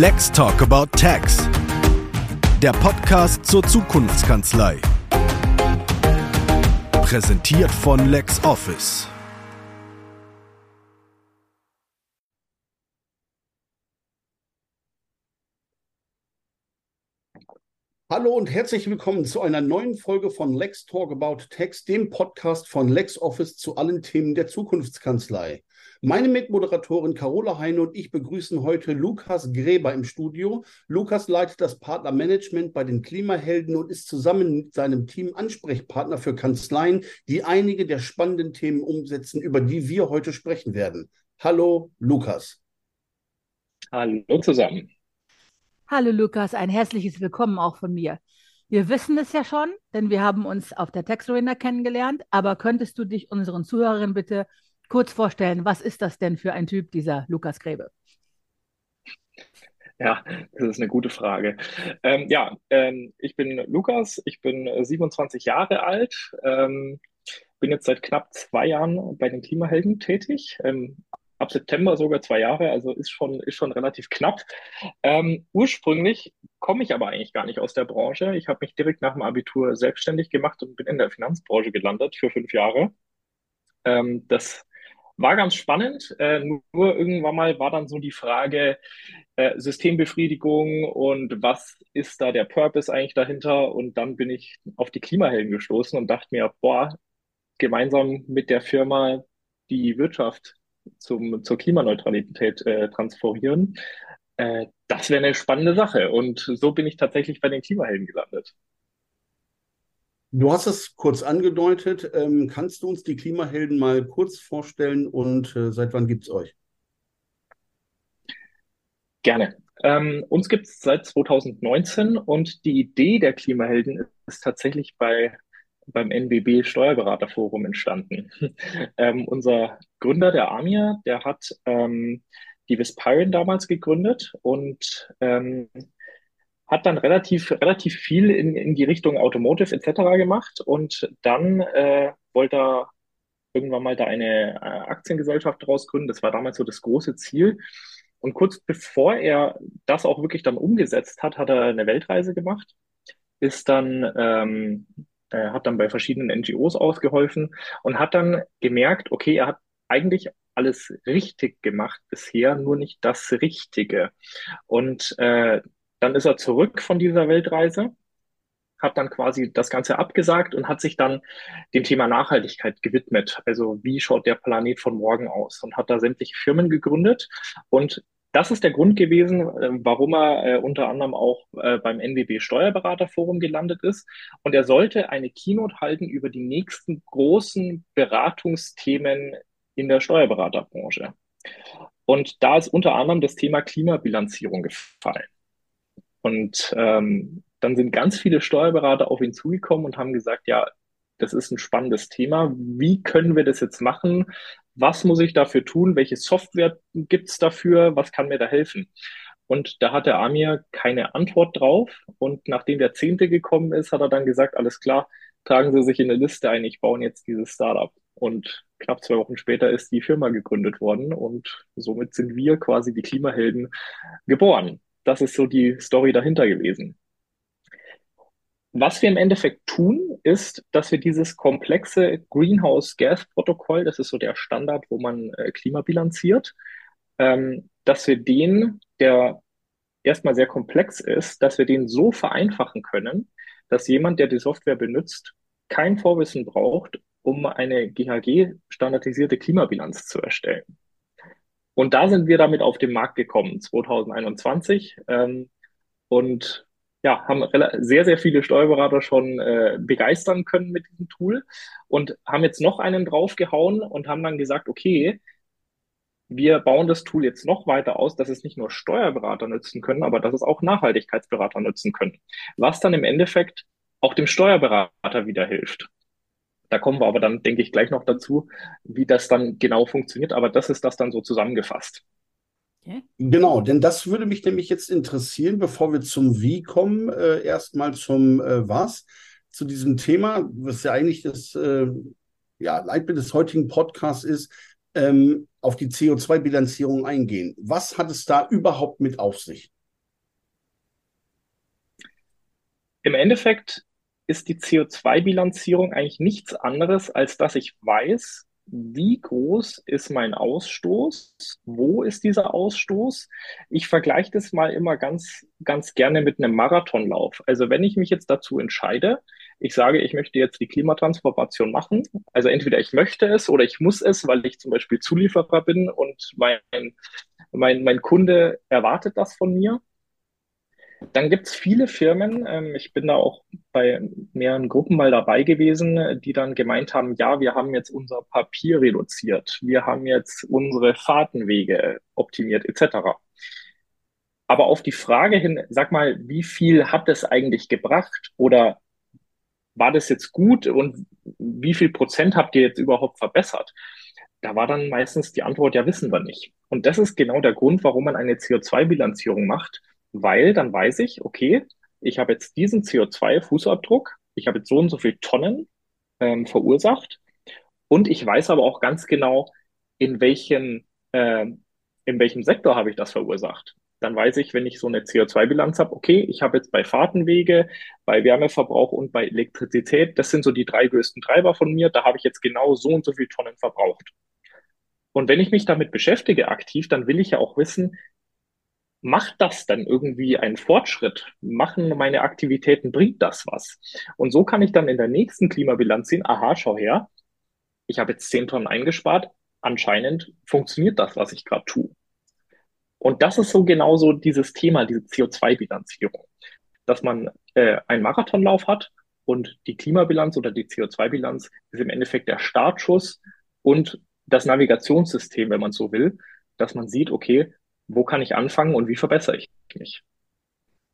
Let's Talk About Tax. Der Podcast zur Zukunftskanzlei. Präsentiert von LexOffice. Hallo und herzlich willkommen zu einer neuen Folge von Lex Talk About Tax, dem Podcast von LexOffice zu allen Themen der Zukunftskanzlei. Meine Mitmoderatorin Carola Heine und ich begrüßen heute Lukas Gräber im Studio. Lukas leitet das Partnermanagement bei den Klimahelden und ist zusammen mit seinem Team Ansprechpartner für Kanzleien, die einige der spannenden Themen umsetzen, über die wir heute sprechen werden. Hallo, Lukas. Hallo zusammen. Hallo Lukas, ein herzliches Willkommen auch von mir. Wir wissen es ja schon, denn wir haben uns auf der Arena kennengelernt, aber könntest du dich unseren Zuhörerinnen bitte kurz vorstellen, was ist das denn für ein Typ, dieser Lukas Gräbe? Ja, das ist eine gute Frage. Ähm, ja, ähm, ich bin Lukas, ich bin 27 Jahre alt, ähm, bin jetzt seit knapp zwei Jahren bei den Klimahelden tätig, ähm, ab September sogar zwei Jahre, also ist schon, ist schon relativ knapp. Ähm, ursprünglich komme ich aber eigentlich gar nicht aus der Branche. Ich habe mich direkt nach dem Abitur selbstständig gemacht und bin in der Finanzbranche gelandet für fünf Jahre. Ähm, das war ganz spannend. Äh, nur irgendwann mal war dann so die Frage äh, Systembefriedigung und was ist da der Purpose eigentlich dahinter? Und dann bin ich auf die Klimahelden gestoßen und dachte mir, boah, gemeinsam mit der Firma die Wirtschaft zum, zur Klimaneutralität äh, transferieren. Äh, das wäre eine spannende Sache. Und so bin ich tatsächlich bei den Klimahelden gelandet. Du hast es kurz angedeutet. Ähm, kannst du uns die Klimahelden mal kurz vorstellen und äh, seit wann gibt es euch? Gerne. Ähm, uns gibt es seit 2019 und die Idee der Klimahelden ist tatsächlich bei beim NBB Steuerberaterforum entstanden. ähm, unser Gründer, der Amir, der hat ähm, die Vispiron damals gegründet und ähm, hat dann relativ, relativ viel in, in die Richtung Automotive etc. gemacht und dann äh, wollte er irgendwann mal da eine äh, Aktiengesellschaft draus gründen. Das war damals so das große Ziel. Und kurz bevor er das auch wirklich dann umgesetzt hat, hat er eine Weltreise gemacht, ist dann ähm, er hat dann bei verschiedenen NGOs ausgeholfen und hat dann gemerkt, okay, er hat eigentlich alles richtig gemacht bisher, nur nicht das Richtige. Und äh, dann ist er zurück von dieser Weltreise, hat dann quasi das Ganze abgesagt und hat sich dann dem Thema Nachhaltigkeit gewidmet. Also wie schaut der Planet von morgen aus? Und hat da sämtliche Firmen gegründet und das ist der Grund gewesen, äh, warum er äh, unter anderem auch äh, beim NWB Steuerberaterforum gelandet ist. Und er sollte eine Keynote halten über die nächsten großen Beratungsthemen in der Steuerberaterbranche. Und da ist unter anderem das Thema Klimabilanzierung gefallen. Und ähm, dann sind ganz viele Steuerberater auf ihn zugekommen und haben gesagt, ja, das ist ein spannendes Thema. Wie können wir das jetzt machen? Was muss ich dafür tun? Welche Software gibt's dafür? Was kann mir da helfen? Und da hat der Amir keine Antwort drauf. Und nachdem der Zehnte gekommen ist, hat er dann gesagt, alles klar, tragen Sie sich in eine Liste ein, ich baue jetzt dieses Startup. Und knapp zwei Wochen später ist die Firma gegründet worden und somit sind wir quasi die Klimahelden geboren. Das ist so die Story dahinter gewesen. Was wir im Endeffekt tun, ist, dass wir dieses komplexe Greenhouse Gas Protokoll, das ist so der Standard, wo man äh, Klima bilanziert, ähm, dass wir den, der erstmal sehr komplex ist, dass wir den so vereinfachen können, dass jemand, der die Software benutzt, kein Vorwissen braucht, um eine GHG-standardisierte Klimabilanz zu erstellen. Und da sind wir damit auf den Markt gekommen, 2021. Ähm, und ja, haben sehr, sehr viele Steuerberater schon äh, begeistern können mit diesem Tool und haben jetzt noch einen draufgehauen und haben dann gesagt, okay, wir bauen das Tool jetzt noch weiter aus, dass es nicht nur Steuerberater nutzen können, aber dass es auch Nachhaltigkeitsberater nutzen können. Was dann im Endeffekt auch dem Steuerberater wieder hilft. Da kommen wir aber dann, denke ich, gleich noch dazu, wie das dann genau funktioniert. Aber das ist das dann so zusammengefasst. Genau, denn das würde mich nämlich jetzt interessieren, bevor wir zum Wie kommen, äh, erstmal zum äh, Was, zu diesem Thema, was ja eigentlich das äh, ja, Leitbild des heutigen Podcasts ist, ähm, auf die CO2-Bilanzierung eingehen. Was hat es da überhaupt mit auf sich? Im Endeffekt ist die CO2-Bilanzierung eigentlich nichts anderes, als dass ich weiß, wie groß ist mein Ausstoß? Wo ist dieser Ausstoß? Ich vergleiche das mal immer ganz, ganz gerne mit einem Marathonlauf. Also wenn ich mich jetzt dazu entscheide, ich sage, ich möchte jetzt die Klimatransformation machen, also entweder ich möchte es oder ich muss es, weil ich zum Beispiel Zulieferer bin und mein, mein, mein Kunde erwartet das von mir, dann gibt es viele Firmen, ähm, ich bin da auch bei mehreren Gruppen mal dabei gewesen, die dann gemeint haben, ja, wir haben jetzt unser Papier reduziert, wir haben jetzt unsere Fahrtenwege optimiert etc. Aber auf die Frage hin, sag mal, wie viel hat es eigentlich gebracht oder war das jetzt gut und wie viel Prozent habt ihr jetzt überhaupt verbessert? Da war dann meistens die Antwort, ja, wissen wir nicht. Und das ist genau der Grund, warum man eine CO2-Bilanzierung macht, weil dann weiß ich, okay, ich habe jetzt diesen CO2-Fußabdruck, ich habe jetzt so und so viel Tonnen ähm, verursacht und ich weiß aber auch ganz genau, in welchem, äh, in welchem Sektor habe ich das verursacht. Dann weiß ich, wenn ich so eine CO2-Bilanz habe, okay, ich habe jetzt bei Fahrtenwege, bei Wärmeverbrauch und bei Elektrizität, das sind so die drei größten Treiber von mir, da habe ich jetzt genau so und so viel Tonnen verbraucht. Und wenn ich mich damit beschäftige aktiv, dann will ich ja auch wissen, macht das dann irgendwie einen Fortschritt? Machen meine Aktivitäten, bringt das was? Und so kann ich dann in der nächsten Klimabilanz sehen, aha, schau her, ich habe jetzt 10 Tonnen eingespart, anscheinend funktioniert das, was ich gerade tue. Und das ist so genauso dieses Thema, diese CO2-Bilanzierung, dass man äh, einen Marathonlauf hat und die Klimabilanz oder die CO2-Bilanz ist im Endeffekt der Startschuss und das Navigationssystem, wenn man so will, dass man sieht, okay, wo kann ich anfangen und wie verbessere ich mich?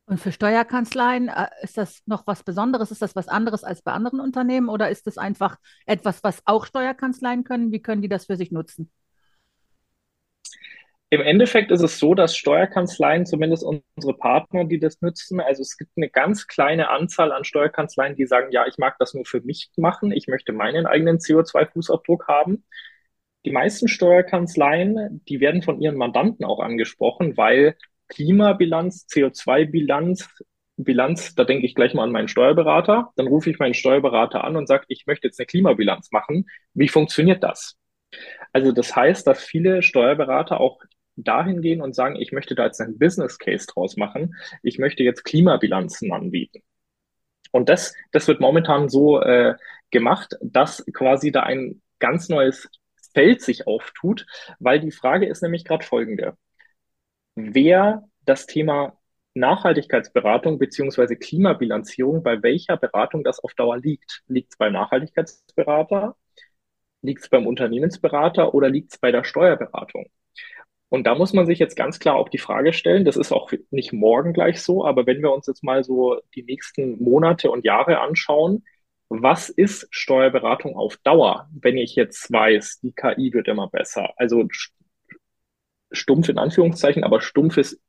Und für Steuerkanzleien äh, ist das noch was Besonderes? Ist das was anderes als bei anderen Unternehmen oder ist das einfach etwas, was auch Steuerkanzleien können? Wie können die das für sich nutzen? Im Endeffekt ist es so, dass Steuerkanzleien, zumindest unsere Partner, die das nutzen, also es gibt eine ganz kleine Anzahl an Steuerkanzleien, die sagen, ja, ich mag das nur für mich machen, ich möchte meinen eigenen CO2-Fußabdruck haben. Die meisten Steuerkanzleien, die werden von ihren Mandanten auch angesprochen, weil Klimabilanz, CO2-Bilanz, Bilanz, da denke ich gleich mal an meinen Steuerberater. Dann rufe ich meinen Steuerberater an und sage, ich möchte jetzt eine Klimabilanz machen. Wie funktioniert das? Also das heißt, dass viele Steuerberater auch dahin gehen und sagen, ich möchte da jetzt einen Business Case draus machen. Ich möchte jetzt Klimabilanzen anbieten. Und das, das wird momentan so äh, gemacht, dass quasi da ein ganz neues Feld sich auftut, weil die Frage ist nämlich gerade folgende. Wer das Thema Nachhaltigkeitsberatung beziehungsweise Klimabilanzierung, bei welcher Beratung das auf Dauer liegt? Liegt es beim Nachhaltigkeitsberater? Liegt es beim Unternehmensberater oder liegt es bei der Steuerberatung? Und da muss man sich jetzt ganz klar auch die Frage stellen, das ist auch nicht morgen gleich so, aber wenn wir uns jetzt mal so die nächsten Monate und Jahre anschauen, was ist Steuerberatung auf Dauer, wenn ich jetzt weiß, die KI wird immer besser? Also stumpf in Anführungszeichen, aber stumpfes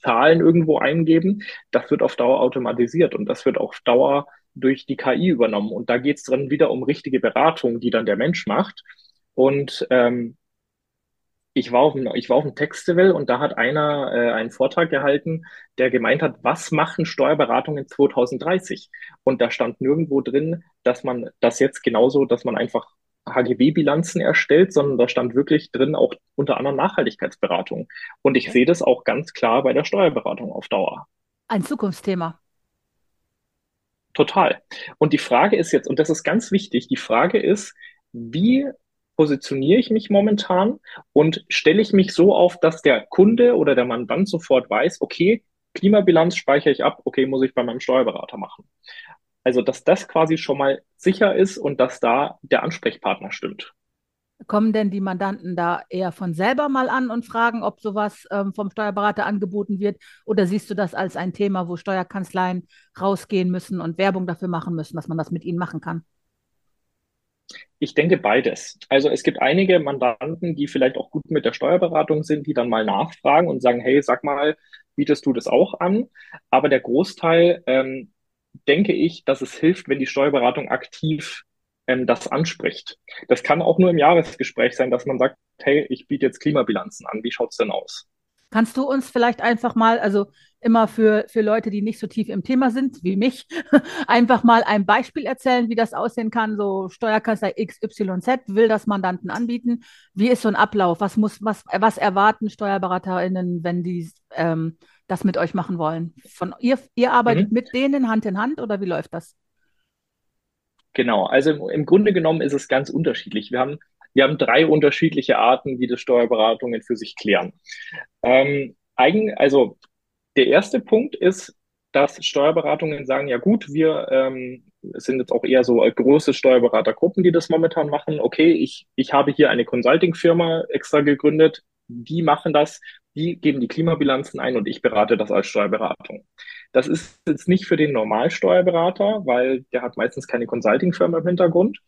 Zahlen irgendwo eingeben, das wird auf Dauer automatisiert und das wird auf Dauer durch die KI übernommen. Und da geht es dann wieder um richtige Beratung, die dann der Mensch macht. Und ähm, ich war auf einem, ich war auf einem Textfestival und da hat einer äh, einen Vortrag gehalten, der gemeint hat, was machen Steuerberatungen 2030? Und da stand nirgendwo drin, dass man das jetzt genauso, dass man einfach HGB-Bilanzen erstellt, sondern da stand wirklich drin auch unter anderem Nachhaltigkeitsberatung. Und ich sehe das auch ganz klar bei der Steuerberatung auf Dauer. Ein Zukunftsthema. Total. Und die Frage ist jetzt, und das ist ganz wichtig, die Frage ist, wie positioniere ich mich momentan und stelle ich mich so auf, dass der Kunde oder der Mandant sofort weiß, okay, Klimabilanz speichere ich ab, okay, muss ich bei meinem Steuerberater machen. Also, dass das quasi schon mal sicher ist und dass da der Ansprechpartner stimmt. Kommen denn die Mandanten da eher von selber mal an und fragen, ob sowas ähm, vom Steuerberater angeboten wird? Oder siehst du das als ein Thema, wo Steuerkanzleien rausgehen müssen und Werbung dafür machen müssen, dass man das mit ihnen machen kann? Ich denke beides. Also es gibt einige Mandanten, die vielleicht auch gut mit der Steuerberatung sind, die dann mal nachfragen und sagen, hey, sag mal, bietest du das auch an? Aber der Großteil, ähm, denke ich, dass es hilft, wenn die Steuerberatung aktiv ähm, das anspricht. Das kann auch nur im Jahresgespräch sein, dass man sagt, hey, ich biete jetzt Klimabilanzen an. Wie schaut's denn aus? Kannst du uns vielleicht einfach mal, also immer für, für Leute, die nicht so tief im Thema sind, wie mich, einfach mal ein Beispiel erzählen, wie das aussehen kann? So Steuerkanzlei XYZ will das Mandanten anbieten. Wie ist so ein Ablauf? Was muss, was, was erwarten SteuerberaterInnen, wenn die ähm, das mit euch machen wollen? Von ihr, ihr arbeitet mhm. mit denen Hand in Hand oder wie läuft das? Genau, also im Grunde genommen ist es ganz unterschiedlich. Wir haben, wir haben drei unterschiedliche Arten, wie das Steuerberatungen für sich klären. Ähm, eigen, also der erste Punkt ist, dass Steuerberatungen sagen, ja gut, wir ähm, sind jetzt auch eher so große Steuerberatergruppen, die das momentan machen. Okay, ich, ich habe hier eine Consulting-Firma extra gegründet, die machen das, die geben die Klimabilanzen ein und ich berate das als Steuerberatung. Das ist jetzt nicht für den Normalsteuerberater, weil der hat meistens keine Consulting-Firma im Hintergrund.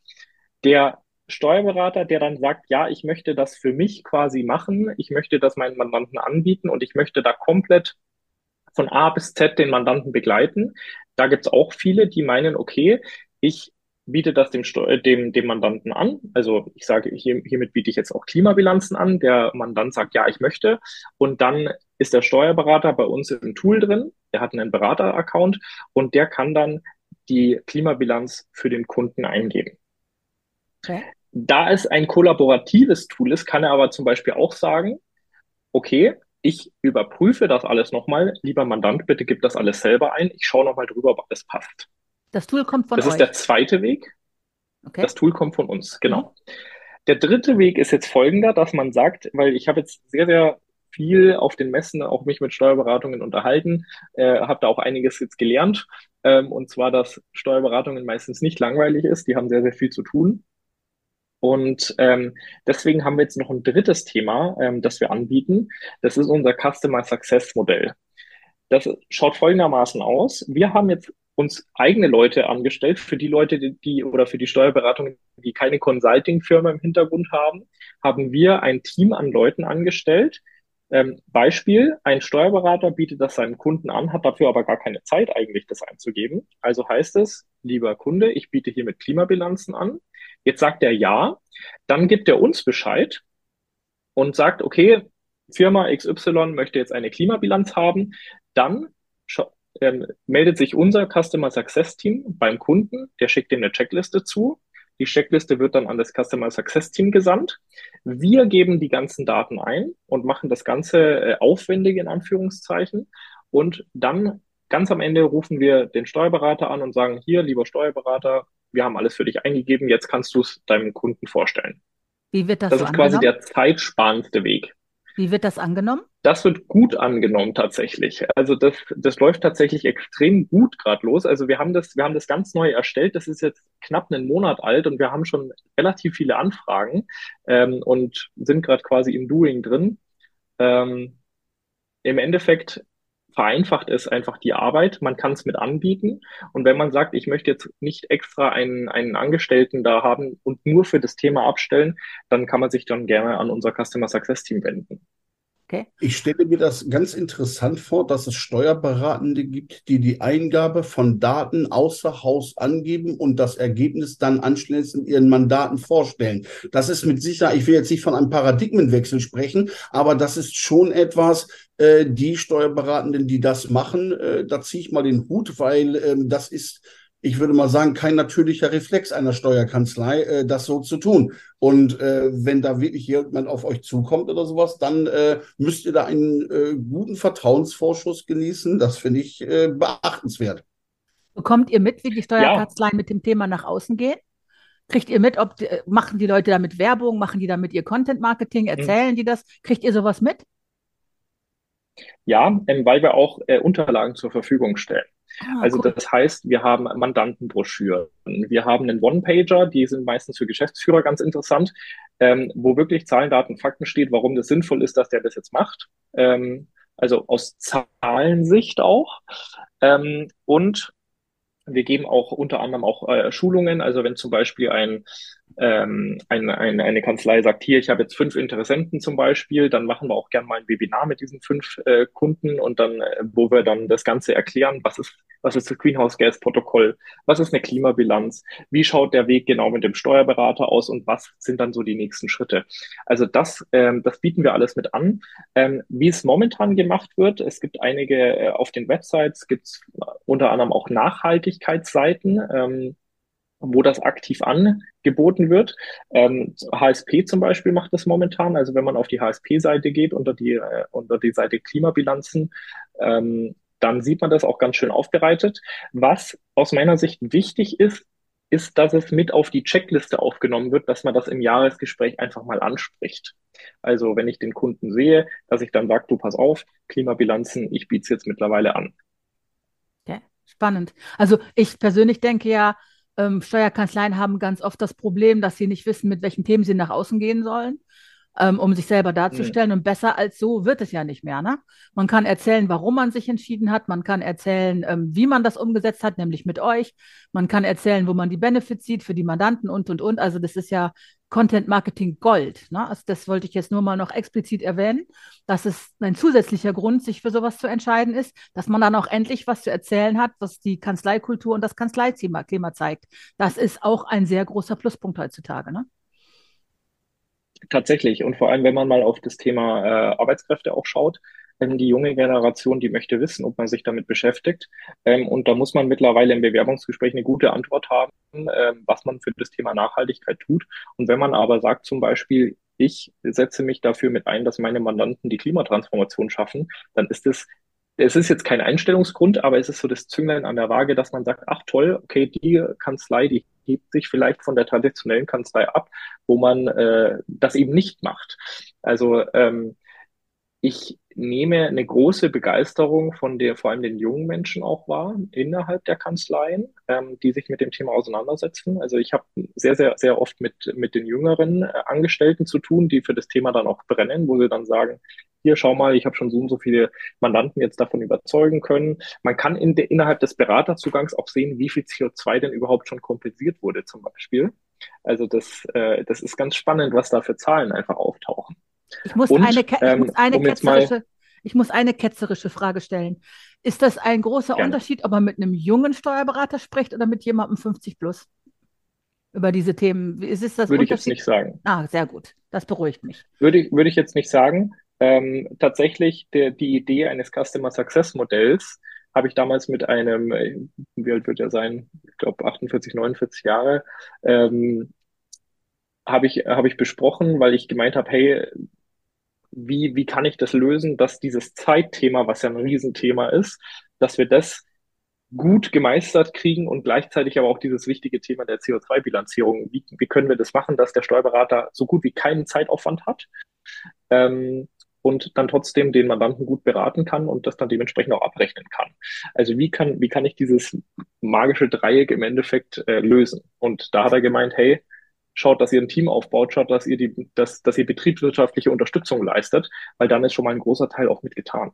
Der Steuerberater, der dann sagt, ja, ich möchte das für mich quasi machen, ich möchte das meinen Mandanten anbieten und ich möchte da komplett von A bis Z den Mandanten begleiten. Da gibt es auch viele, die meinen, okay, ich biete das dem, dem, dem Mandanten an. Also ich sage, hier, hiermit biete ich jetzt auch Klimabilanzen an. Der Mandant sagt, ja, ich möchte. Und dann ist der Steuerberater bei uns im Tool drin. Der hat einen Berater-Account und der kann dann die Klimabilanz für den Kunden eingeben. Okay. Da es ein kollaboratives Tool ist, kann er aber zum Beispiel auch sagen, okay, ich überprüfe das alles nochmal. Lieber Mandant, bitte gib das alles selber ein. Ich schaue nochmal drüber, ob alles passt. Das Tool kommt von das euch. Das ist der zweite Weg. Okay. Das Tool kommt von uns, genau. Mhm. Der dritte Weg ist jetzt folgender, dass man sagt, weil ich habe jetzt sehr, sehr viel auf den Messen auch mich mit Steuerberatungen unterhalten, äh, habe da auch einiges jetzt gelernt. Ähm, und zwar, dass Steuerberatungen meistens nicht langweilig ist, die haben sehr, sehr viel zu tun. Und ähm, deswegen haben wir jetzt noch ein drittes Thema, ähm, das wir anbieten. Das ist unser Customer Success Modell. Das schaut folgendermaßen aus. Wir haben jetzt uns eigene Leute angestellt, für die Leute, die, die oder für die Steuerberatungen, die keine Consulting-Firma im Hintergrund haben, haben wir ein Team an Leuten angestellt, ähm, Beispiel, ein Steuerberater bietet das seinem Kunden an, hat dafür aber gar keine Zeit eigentlich, das einzugeben. Also heißt es, lieber Kunde, ich biete hier mit Klimabilanzen an. Jetzt sagt er ja, dann gibt er uns Bescheid und sagt, okay, Firma XY möchte jetzt eine Klimabilanz haben. Dann ähm, meldet sich unser Customer Success Team beim Kunden, der schickt ihm eine Checkliste zu die Checkliste wird dann an das Customer Success Team gesandt. Wir geben die ganzen Daten ein und machen das Ganze äh, aufwendig in Anführungszeichen. Und dann ganz am Ende rufen wir den Steuerberater an und sagen, hier, lieber Steuerberater, wir haben alles für dich eingegeben, jetzt kannst du es deinem Kunden vorstellen. Wie wird das Das so ist angenommen? quasi der zeitsparendste Weg. Wie wird das angenommen? Das wird gut angenommen tatsächlich. Also das, das läuft tatsächlich extrem gut gerade los. Also wir haben das, wir haben das ganz neu erstellt. Das ist jetzt knapp einen Monat alt und wir haben schon relativ viele Anfragen ähm, und sind gerade quasi im Doing drin. Ähm, Im Endeffekt vereinfacht es einfach die Arbeit. Man kann es mit anbieten. Und wenn man sagt, ich möchte jetzt nicht extra einen, einen Angestellten da haben und nur für das Thema abstellen, dann kann man sich dann gerne an unser Customer Success Team wenden. Okay. Ich stelle mir das ganz interessant vor, dass es Steuerberatende gibt, die die Eingabe von Daten außer Haus angeben und das Ergebnis dann anschließend ihren Mandaten vorstellen. Das ist mit Sicherheit, ich will jetzt nicht von einem Paradigmenwechsel sprechen, aber das ist schon etwas, äh, die Steuerberatenden, die das machen, äh, da ziehe ich mal den Hut, weil äh, das ist ich würde mal sagen, kein natürlicher Reflex einer Steuerkanzlei, äh, das so zu tun. Und äh, wenn da wirklich jemand auf euch zukommt oder sowas, dann äh, müsst ihr da einen äh, guten Vertrauensvorschuss genießen. Das finde ich äh, beachtenswert. Bekommt ihr mit, wie die Steuerkanzleien ja. mit dem Thema nach außen gehen? Kriegt ihr mit, ob äh, machen die Leute damit Werbung, machen die damit ihr Content Marketing, hm. erzählen mhm. die das? Kriegt ihr sowas mit? Ja, ähm, weil wir auch äh, Unterlagen zur Verfügung stellen. Ah, also cool. das heißt, wir haben Mandantenbroschüren, wir haben einen One-Pager, die sind meistens für Geschäftsführer ganz interessant, ähm, wo wirklich Zahlen, Daten, Fakten steht, warum das sinnvoll ist, dass der das jetzt macht. Ähm, also aus Zahlensicht auch. Ähm, und wir geben auch unter anderem auch äh, Schulungen. Also wenn zum Beispiel ein, ähm, ein, ein, eine Kanzlei sagt, hier, ich habe jetzt fünf Interessenten zum Beispiel, dann machen wir auch gerne mal ein Webinar mit diesen fünf äh, Kunden und dann, äh, wo wir dann das Ganze erklären, was ist Was ist das Greenhouse Gas Protokoll? Was ist eine Klimabilanz? Wie schaut der Weg genau mit dem Steuerberater aus und was sind dann so die nächsten Schritte? Also das, ähm, das bieten wir alles mit an. Ähm, wie es momentan gemacht wird, es gibt einige äh, auf den Websites, gibt es unter anderem auch Nachhaltigkeitsseiten. Ähm, wo das aktiv angeboten wird. Ähm, HSP zum Beispiel macht das momentan. Also wenn man auf die HSP-Seite geht, unter die, äh, unter die Seite Klimabilanzen, ähm, dann sieht man das auch ganz schön aufbereitet. Was aus meiner Sicht wichtig ist, ist, dass es mit auf die Checkliste aufgenommen wird, dass man das im Jahresgespräch einfach mal anspricht. Also wenn ich den Kunden sehe, dass ich dann sage, du pass auf, Klimabilanzen, ich biete es jetzt mittlerweile an. Okay, spannend. Also ich persönlich denke ja, ähm, Steuerkanzleien haben ganz oft das Problem, dass sie nicht wissen, mit welchen Themen sie nach außen gehen sollen, ähm, um sich selber darzustellen. Mhm. Und besser als so wird es ja nicht mehr. Ne? Man kann erzählen, warum man sich entschieden hat. Man kann erzählen, ähm, wie man das umgesetzt hat, nämlich mit euch. Man kann erzählen, wo man die Benefits sieht für die Mandanten und, und, und. Also das ist ja Content Marketing Gold. Ne? Also das wollte ich jetzt nur mal noch explizit erwähnen, dass es ein zusätzlicher Grund, sich für sowas zu entscheiden ist, dass man dann auch endlich was zu erzählen hat, was die Kanzleikultur und das Kanzleiklima zeigt. Das ist auch ein sehr großer Pluspunkt heutzutage. Ne? Tatsächlich. Und vor allem, wenn man mal auf das Thema äh, Arbeitskräfte auch schaut, ähm, die junge Generation, die möchte wissen, ob man sich damit beschäftigt. Ähm, und da muss man mittlerweile im Bewerbungsgespräch eine gute Antwort haben, ähm, was man für das Thema Nachhaltigkeit tut. Und wenn man aber sagt zum Beispiel, ich setze mich dafür mit ein, dass meine Mandanten die Klimatransformation schaffen, dann ist es es ist jetzt kein Einstellungsgrund, aber es ist so das Zünglein an der Waage, dass man sagt, ach toll, okay, die Kanzlei, die hebt sich vielleicht von der traditionellen Kanzlei ab, wo man äh, das eben nicht macht. Also ähm, ich nehme eine große Begeisterung von der, vor allem den jungen Menschen auch wahr, innerhalb der Kanzleien, ähm, die sich mit dem Thema auseinandersetzen. Also ich habe sehr, sehr, sehr oft mit, mit den jüngeren äh, Angestellten zu tun, die für das Thema dann auch brennen, wo sie dann sagen, hier, schau mal, ich habe schon so und so viele Mandanten jetzt davon überzeugen können. Man kann in de, innerhalb des Beraterzugangs auch sehen, wie viel CO2 denn überhaupt schon kompensiert wurde zum Beispiel. Also das, äh, das ist ganz spannend, was da für Zahlen einfach auftauchen. Ich muss, Und, eine, ich ähm, muss eine um ketzerische, ich muss eine ketzerische Frage stellen. Ist das ein großer Gerne. Unterschied, ob man mit einem jungen Steuerberater spricht oder mit jemandem 50 plus? Über diese Themen. Ist es das Würde ich jetzt nicht sagen. Ah, sehr gut. Das beruhigt mich. Würde ich, würde ich jetzt nicht sagen. Ähm, tatsächlich der, die Idee eines Customer Success Modells habe ich damals mit einem, äh, wie alt wird er sein? Ich glaube 48, 49 Jahre, ähm, habe ich, habe ich besprochen, weil ich gemeint habe, hey, wie, wie kann ich das lösen, dass dieses Zeitthema, was ja ein Riesenthema ist, dass wir das gut gemeistert kriegen und gleichzeitig aber auch dieses wichtige Thema der CO2-Bilanzierung. Wie, wie können wir das machen, dass der Steuerberater so gut wie keinen Zeitaufwand hat ähm, und dann trotzdem den Mandanten gut beraten kann und das dann dementsprechend auch abrechnen kann. Also wie kann, wie kann ich dieses magische Dreieck im Endeffekt äh, lösen? Und da hat er gemeint, hey, schaut, dass ihr ein Team aufbaut, schaut, dass ihr die, dass, dass ihr betriebswirtschaftliche Unterstützung leistet, weil dann ist schon mal ein großer Teil auch mitgetan.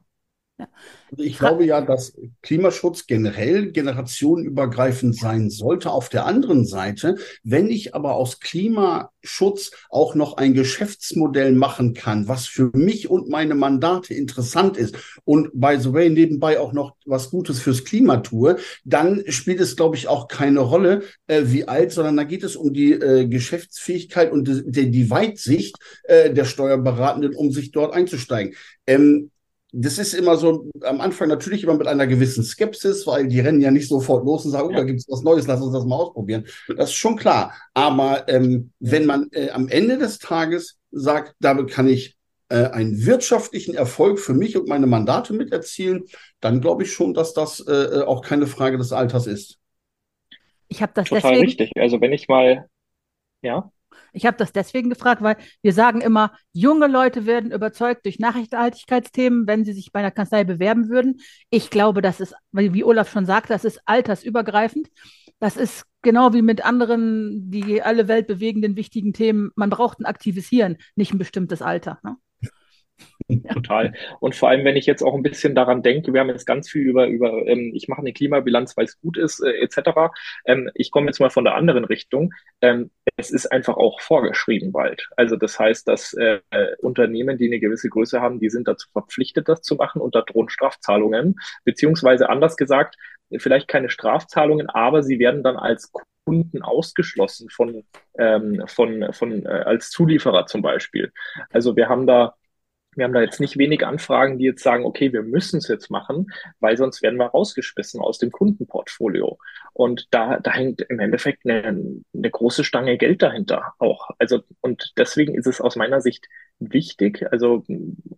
Ja. Also ich glaube ja, dass Klimaschutz generell generationenübergreifend sein sollte. Auf der anderen Seite, wenn ich aber aus Klimaschutz auch noch ein Geschäftsmodell machen kann, was für mich und meine Mandate interessant ist und by the way nebenbei auch noch was Gutes fürs Klima tue, dann spielt es, glaube ich, auch keine Rolle, äh, wie alt, sondern da geht es um die äh, Geschäftsfähigkeit und die, die Weitsicht äh, der Steuerberatenden, um sich dort einzusteigen. Ähm, das ist immer so am Anfang natürlich immer mit einer gewissen Skepsis, weil die rennen ja nicht sofort los und sagen, oh, da gibt es was Neues, lass uns das mal ausprobieren. Das ist schon klar. Aber ähm, wenn man äh, am Ende des Tages sagt, damit kann ich äh, einen wirtschaftlichen Erfolg für mich und meine Mandate mit erzielen, dann glaube ich schon, dass das äh, äh auch keine Frage des Alters ist. Ich habe das Total deswegen. richtig. Also wenn ich mal, ja. Ich habe das deswegen gefragt, weil wir sagen immer, junge Leute werden überzeugt durch Nachrichtenhaltigkeitsthemen, wenn sie sich bei einer Kanzlei bewerben würden. Ich glaube, das ist, wie Olaf schon sagt, das ist altersübergreifend. Das ist genau wie mit anderen, die alle Welt bewegenden wichtigen Themen. Man braucht ein aktives Hirn, nicht ein bestimmtes Alter. Ne? Total. Und vor allem, wenn ich jetzt auch ein bisschen daran denke, wir haben jetzt ganz viel über, über ähm, ich mache eine Klimabilanz, weil es gut ist, äh, etc. Ähm, ich komme jetzt mal von der anderen Richtung. Ähm, es ist einfach auch vorgeschrieben bald. Also das heißt, dass äh, Unternehmen, die eine gewisse Größe haben, die sind dazu verpflichtet, das zu machen und da drohen Strafzahlungen. Beziehungsweise anders gesagt, vielleicht keine Strafzahlungen, aber sie werden dann als Kunden ausgeschlossen von, ähm, von, von äh, als Zulieferer zum Beispiel. Also wir haben da wir haben da jetzt nicht wenig Anfragen, die jetzt sagen, okay, wir müssen es jetzt machen, weil sonst werden wir rausgeschmissen aus dem Kundenportfolio. Und da, da hängt im Endeffekt eine, eine große Stange Geld dahinter auch. Also, und deswegen ist es aus meiner Sicht wichtig. Also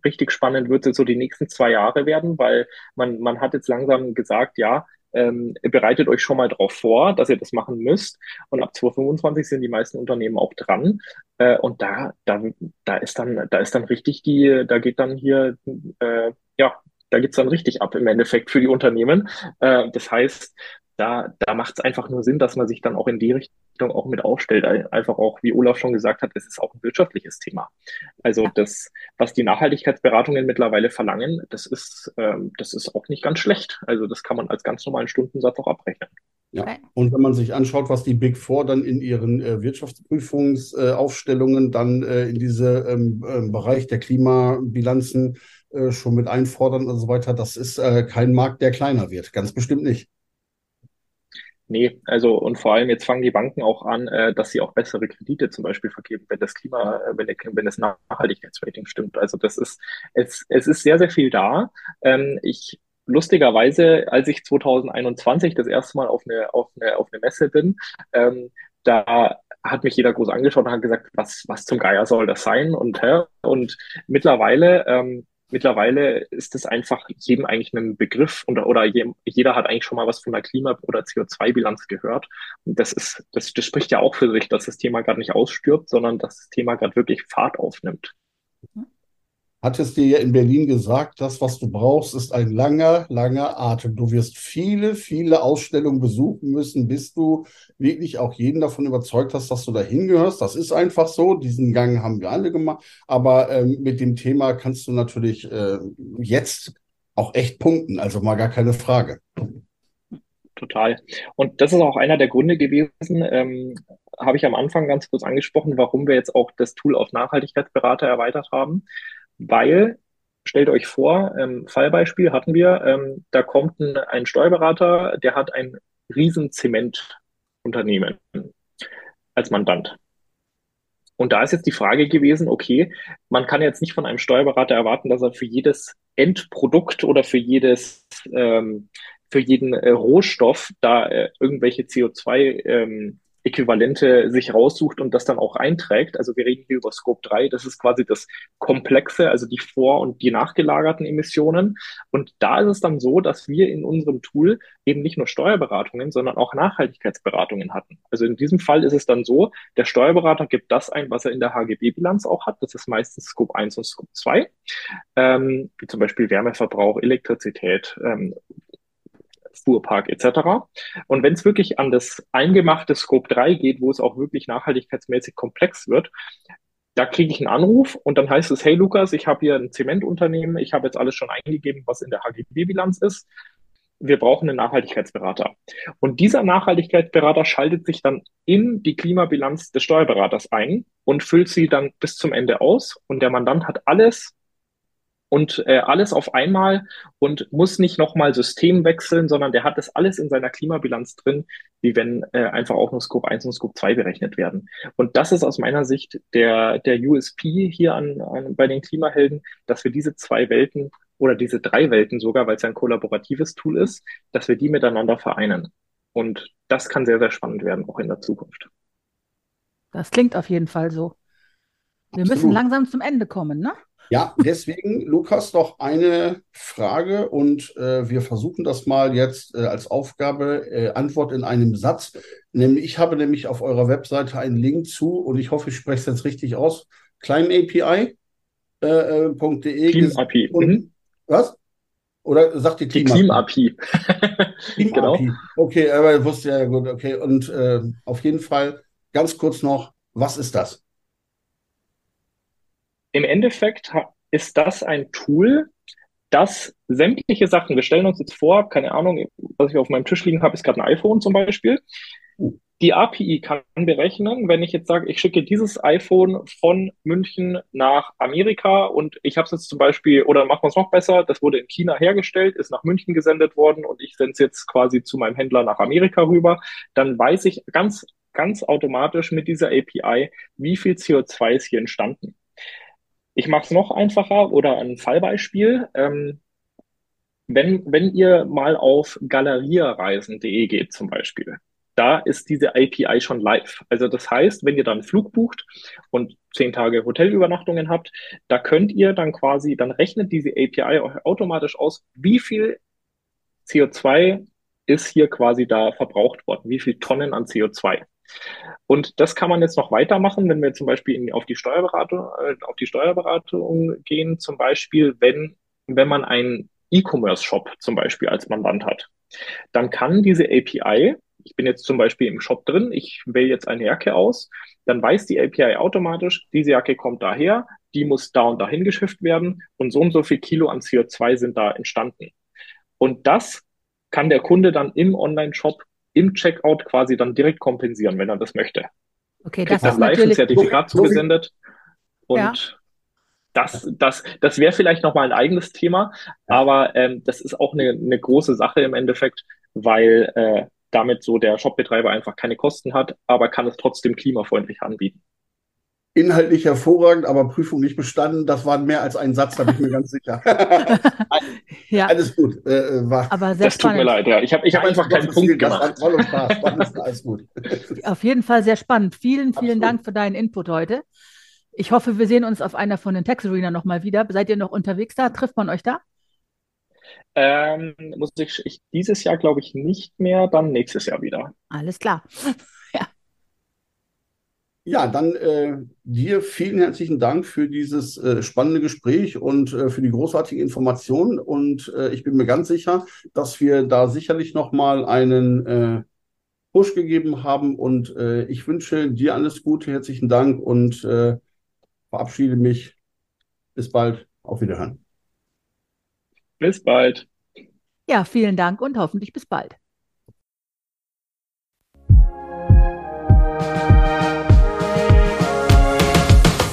richtig spannend wird es so die nächsten zwei Jahre werden, weil man, man hat jetzt langsam gesagt, ja, ähm, bereitet euch schon mal darauf vor, dass ihr das machen müsst. Und ab 2025 sind die meisten Unternehmen auch dran. Äh, und da, da, da ist dann, da ist dann richtig die, da geht dann hier, äh, ja, da geht's dann richtig ab im Endeffekt für die Unternehmen. Äh, das heißt, da, da macht es einfach nur Sinn, dass man sich dann auch in die Richtung auch mit aufstellt. Einfach auch, wie Olaf schon gesagt hat, es ist auch ein wirtschaftliches Thema. Also das, was die Nachhaltigkeitsberatungen mittlerweile verlangen, das ist, ähm, das ist auch nicht ganz schlecht. Also das kann man als ganz normalen Stundensatz auch abrechnen. Ja, und wenn man sich anschaut, was die Big Four dann in ihren äh, Wirtschaftsprüfungsaufstellungen äh, dann äh, in diese ähm, ähm Bereich der Klimabilanzen äh, schon mit einfordern und so weiter, das ist äh, kein Markt, der kleiner wird. Ganz bestimmt nicht. Nee, also und vor allem jetzt fangen die Banken auch an, äh, dass sie auch bessere Kredite zum Beispiel vergeben, wenn das Klima, äh, wenn, der, wenn das Nachhaltigkeitsrating stimmt. Also das ist, es, es ist sehr, sehr viel da. Ähm, ich lustigerweise, als ich 2021 das erste Mal auf eine, auf eine, auf eine Messe bin, ähm, da hat mich jeder groß angeschaut und hat gesagt, was, was zum Geier soll das sein? Und, hä? und mittlerweile ähm, mittlerweile ist es einfach jedem eigentlich ein Begriff und, oder jeder hat eigentlich schon mal was von der Klima- oder CO2-Bilanz gehört. Und das ist, das, das spricht ja auch für sich, dass das Thema gerade nicht ausstirbt, sondern dass das Thema gerade wirklich Fahrt aufnimmt. Mhm hattest dir ja in Berlin gesagt, das, was du brauchst, ist ein langer, langer Atem. Du wirst viele, viele Ausstellungen besuchen müssen, bis du wirklich auch jeden davon überzeugt hast, dass du da hingehörst. Das ist einfach so. Diesen Gang haben wir alle gemacht. Aber ähm, mit dem Thema kannst du natürlich äh, jetzt auch echt punkten. Also mal gar keine Frage. Total. Und das ist auch einer der Gründe gewesen, ähm, habe ich am Anfang ganz kurz angesprochen, warum wir jetzt auch das Tool auf Nachhaltigkeitsberater erweitert haben weil stellt euch vor, ähm, Fallbeispiel hatten wir, ähm, da kommt ein, ein Steuerberater, der hat ein riesen Zementunternehmen als Mandant. Und da ist jetzt die Frage gewesen, okay, man kann jetzt nicht von einem Steuerberater erwarten, dass er für jedes Endprodukt oder für jedes, ähm, für jeden äh, Rohstoff da äh, irgendwelche CO2 ähm, Äquivalente sich raussucht und das dann auch einträgt. Also wir reden hier über Scope 3, das ist quasi das Komplexe, also die vor- und die nachgelagerten Emissionen. Und da ist es dann so, dass wir in unserem Tool eben nicht nur Steuerberatungen, sondern auch Nachhaltigkeitsberatungen hatten. Also in diesem Fall ist es dann so, der Steuerberater gibt das ein, was er in der HGB-Bilanz auch hat. Das ist meistens Scope 1 und Scope 2, ähm, wie zum Beispiel Wärmeverbrauch, Elektrizität, ähm, Fuhrpark etc. Und wenn es wirklich an das eingemachte Scope 3 geht, wo es auch wirklich nachhaltigkeitsmäßig komplex wird, da kriege ich einen Anruf und dann heißt es, hey Lukas, ich habe hier ein Zementunternehmen, ich habe jetzt alles schon eingegeben, was in der HGB-Bilanz ist. Wir brauchen einen Nachhaltigkeitsberater. Und dieser Nachhaltigkeitsberater schaltet sich dann in die Klimabilanz des Steuerberaters ein und füllt sie dann bis zum Ende aus. Und der Mandant hat alles und äh, alles auf einmal und muss nicht nochmal System wechseln, sondern der hat das alles in seiner Klimabilanz drin, wie wenn äh, einfach auch nur Scope 1 und Scope 2 berechnet werden. Und das ist aus meiner Sicht der, der USP hier an, an, bei den Klimahelden, dass wir diese zwei Welten oder diese drei Welten sogar, weil es ja ein kollaboratives Tool ist, dass wir die miteinander vereinen. Und das kann sehr, sehr spannend werden, auch in der Zukunft. Das klingt auf jeden Fall so. Wir Absolut. müssen langsam zum Ende kommen, ne? Ja, deswegen, Lukas, noch eine Frage und äh, wir versuchen das mal jetzt äh, als Aufgabe, äh, Antwort in einem Satz. Nämlich, ich habe nämlich auf eurer Webseite einen Link zu und ich hoffe, ich spreche es jetzt richtig aus. ClimeAPI.de. Äh, äh, Clean API. Mhm. Was? Oder sagt die Clean Die API. Clean genau. Okay, aber ich wusste ja gut, okay. Und äh, auf jeden Fall ganz kurz noch, was ist das? Im Endeffekt ist das ein Tool, das sämtliche Sachen, wir stellen uns jetzt vor, keine Ahnung, was ich auf meinem Tisch liegen habe, ist gerade ein iPhone zum Beispiel. die API kann berechnen, wenn ich jetzt sage, ich schicke dieses iPhone von München nach Amerika und ich habe es jetzt zum Beispiel, oder machen wir es noch besser, das wurde in China hergestellt, ist nach München gesendet worden und ich sende es jetzt quasi zu meinem Händler nach Amerika rüber, dann weiß ich ganz, ganz automatisch mit dieser API, wie viel CO2 ist hier entstanden. Ich mache es noch einfacher oder ein Fallbeispiel. Ähm, wenn, wenn ihr mal auf galeriereisen.de geht zum Beispiel, da ist diese API schon live. Also das heißt, wenn ihr dann Flug bucht und zehn Tage Hotelübernachtungen habt, da könnt ihr dann quasi, dann rechnet diese API automatisch aus, wie viel CO2 ist hier quasi da verbraucht worden, wie viel Tonnen an CO2. Und das kann man jetzt noch weitermachen, wenn wir zum Beispiel in, auf die Steuerberatung, äh, auf die Steuerberatung gehen, zum Beispiel, wenn, wenn man einen E-Commerce-Shop zum Beispiel als Mandant hat, dann kann diese API ich bin jetzt zum Beispiel im Shop drin, ich wähle jetzt eine Jacke aus, dann weiß die API automatisch, diese Jacke kommt daher, die muss da und dahin geschifft werden und so und so viel Kilo an CO2 sind da entstanden. Und das kann der Kunde dann im Online-Shop, im Checkout quasi dann direkt kompensieren, wenn er das möchte. Okay, das ist live ein Zertifikat so, zugesendet und ja. Das, das, das wäre vielleicht nochmal ein eigenes Thema, aber ähm, das ist auch eine, eine große Sache im Endeffekt, weil äh, damit so der Shopbetreiber einfach keine Kosten hat, aber kann es trotzdem klimafreundlich anbieten. Inhaltlich hervorragend, aber Prüfung nicht bestanden. Das war mehr als ein Satz, da bin ich mir ganz sicher. ja. Alles gut. Äh, äh, war, aber sehr das spannend. tut mir leid, ja. Ich habe ich hab einfach keinen Punkt gemacht. Das war Spaß. Spannend, alles gut. Auf jeden Fall sehr spannend. Vielen, vielen Absolut. Dank für deinen Input heute. Ich hoffe, wir sehen uns auf einer von den Text Arena nochmal wieder. Seid ihr noch unterwegs da? Trifft man euch da? Ähm, muss ich, ich dieses Jahr glaube ich nicht mehr, dann nächstes Jahr wieder. Alles klar. Ja. Dann äh, dir vielen herzlichen Dank für dieses äh, spannende Gespräch und äh, für die großartige Information. Und äh, ich bin mir ganz sicher, dass wir da sicherlich nochmal einen äh, Push gegeben haben. Und äh, ich wünsche dir alles Gute, herzlichen Dank und verabschiede mich. Bis bald. Auf Wiederhören. Bis bald. Ja, vielen Dank und hoffentlich bis bald.